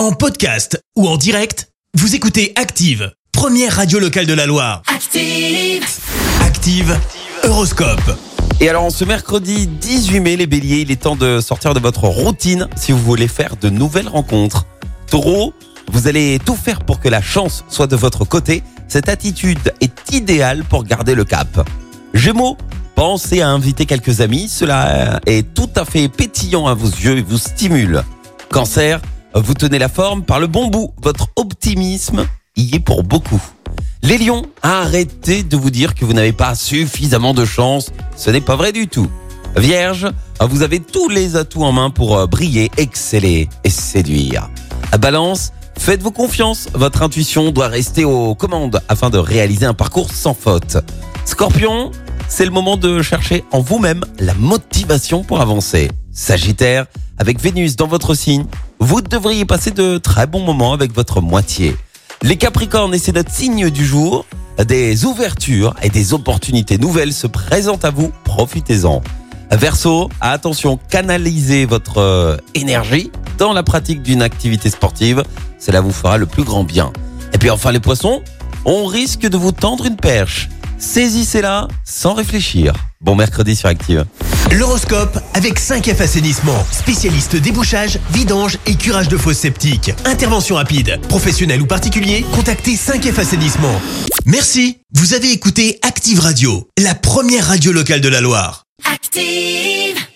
En podcast ou en direct, vous écoutez Active, première radio locale de la Loire. Active. Active, Horoscope. Et alors, en ce mercredi 18 mai, les béliers, il est temps de sortir de votre routine si vous voulez faire de nouvelles rencontres. Taureau, vous allez tout faire pour que la chance soit de votre côté. Cette attitude est idéale pour garder le cap. Gémeaux, pensez à inviter quelques amis. Cela est tout à fait pétillant à vos yeux et vous stimule. Cancer, vous tenez la forme par le bon bout. Votre optimisme y est pour beaucoup. Les lions, arrêtez de vous dire que vous n'avez pas suffisamment de chance. Ce n'est pas vrai du tout. Vierge, vous avez tous les atouts en main pour euh, briller, exceller et séduire. Balance, faites-vous confiance. Votre intuition doit rester aux commandes afin de réaliser un parcours sans faute. Scorpion, c'est le moment de chercher en vous-même la motivation pour avancer. Sagittaire, avec Vénus dans votre signe, vous devriez passer de très bons moments avec votre moitié. Les Capricornes, et c'est notre signe du jour, des ouvertures et des opportunités nouvelles se présentent à vous, profitez-en. Verseau, attention, canalisez votre euh, énergie dans la pratique d'une activité sportive, cela vous fera le plus grand bien. Et puis enfin les poissons, on risque de vous tendre une perche. Saisissez-la sans réfléchir. Bon mercredi sur Active. L'horoscope avec 5F Assainissement, spécialiste débouchage, vidange et curage de fosses septiques. Intervention rapide, professionnel ou particulier, contactez 5F Assainissement. Merci, vous avez écouté Active Radio, la première radio locale de la Loire. Active.